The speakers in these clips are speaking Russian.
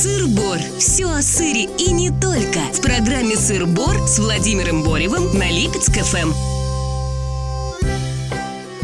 Сыр-бор. Все о сыре и не только. В программе «Сыр-бор» с Владимиром Боревым на Липецк ФМ.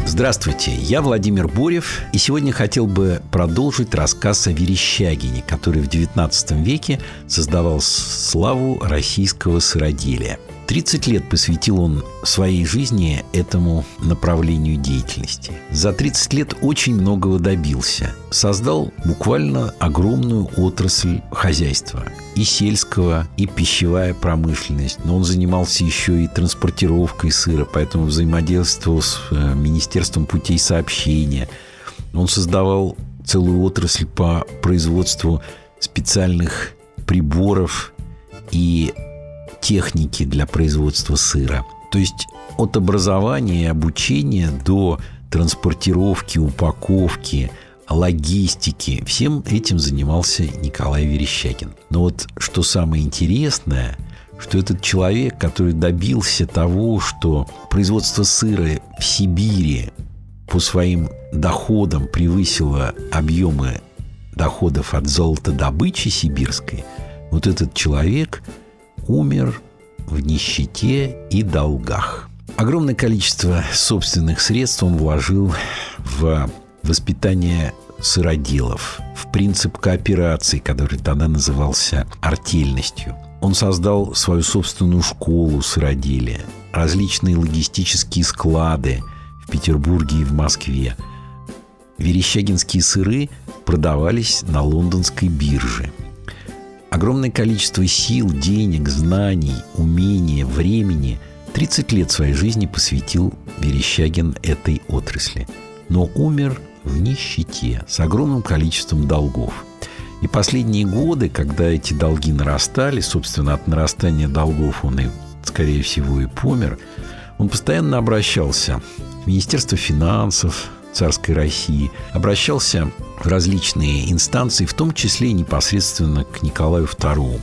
Здравствуйте, я Владимир Борев, и сегодня хотел бы продолжить рассказ о Верещагине, который в XIX веке создавал славу российского сыроделия – 30 лет посвятил он своей жизни этому направлению деятельности. За 30 лет очень многого добился. Создал буквально огромную отрасль хозяйства. И сельского, и пищевая промышленность. Но он занимался еще и транспортировкой сыра, поэтому взаимодействовал с э, Министерством путей сообщения. Он создавал целую отрасль по производству специальных приборов и техники для производства сыра. То есть от образования и обучения до транспортировки, упаковки, логистики. Всем этим занимался Николай Верещагин. Но вот что самое интересное, что этот человек, который добился того, что производство сыра в Сибири по своим доходам превысило объемы доходов от золотодобычи сибирской, вот этот человек – умер в нищете и долгах. Огромное количество собственных средств он вложил в воспитание сыроделов, в принцип кооперации, который тогда назывался артельностью. Он создал свою собственную школу сыроделия, различные логистические склады в Петербурге и в Москве. Верещагинские сыры продавались на лондонской бирже – Огромное количество сил, денег, знаний, умения, времени 30 лет своей жизни посвятил Верещагин этой отрасли. Но умер в нищете, с огромным количеством долгов. И последние годы, когда эти долги нарастали, собственно, от нарастания долгов он и, скорее всего, и помер, он постоянно обращался в Министерство финансов, царской России, обращался в различные инстанции, в том числе непосредственно к Николаю II.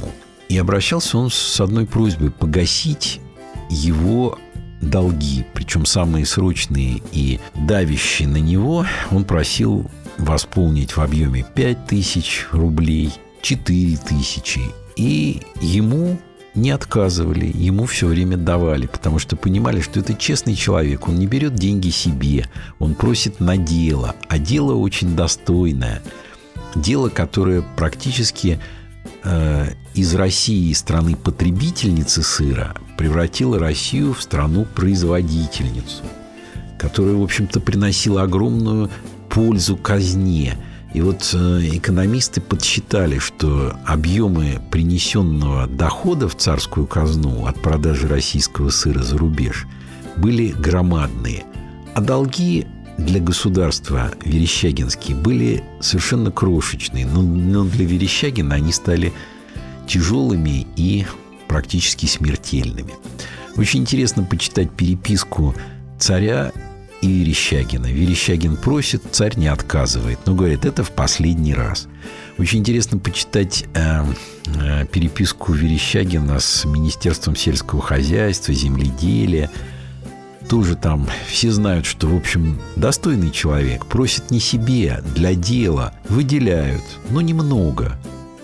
И обращался он с одной просьбой погасить его долги, причем самые срочные и давящие на него, он просил восполнить в объеме 5 тысяч рублей, 4 тысячи. И ему не отказывали, ему все время давали, потому что понимали, что это честный человек, он не берет деньги себе, он просит на дело, а дело очень достойное, дело, которое практически э, из России, страны потребительницы сыра, превратило Россию в страну производительницу, которая, в общем-то, приносила огромную пользу казне – и вот э, экономисты подсчитали, что объемы принесенного дохода в царскую казну от продажи российского сыра за рубеж были громадные, а долги для государства Верещагинские были совершенно крошечные, но, но для Верещагина они стали тяжелыми и практически смертельными. Очень интересно почитать переписку царя и Верещагина. Верещагин просит, царь не отказывает, но говорит, это в последний раз. Очень интересно почитать э, э, переписку Верещагина с Министерством сельского хозяйства, земледелия. Тоже там все знают, что, в общем, достойный человек просит не себе, для дела, выделяют, но немного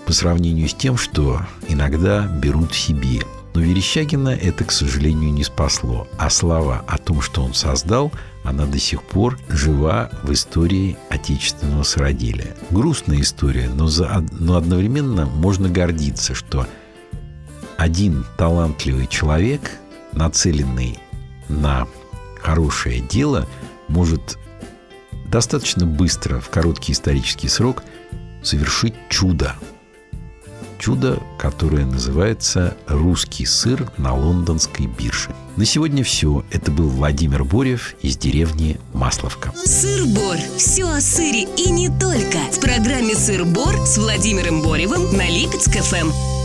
по сравнению с тем, что иногда берут себе. Но Верещагина это, к сожалению, не спасло. А слова о том, что он создал – она до сих пор жива в истории отечественного сыроделия. Грустная история, но, за, но одновременно можно гордиться, что один талантливый человек, нацеленный на хорошее дело, может достаточно быстро, в короткий исторический срок, совершить чудо – чудо, которое называется «Русский сыр на лондонской бирже». На сегодня все. Это был Владимир Борев из деревни Масловка. Сыр-бор. Все о сыре и не только. В программе «Сыр-бор» с Владимиром Боревым на Липецк-ФМ.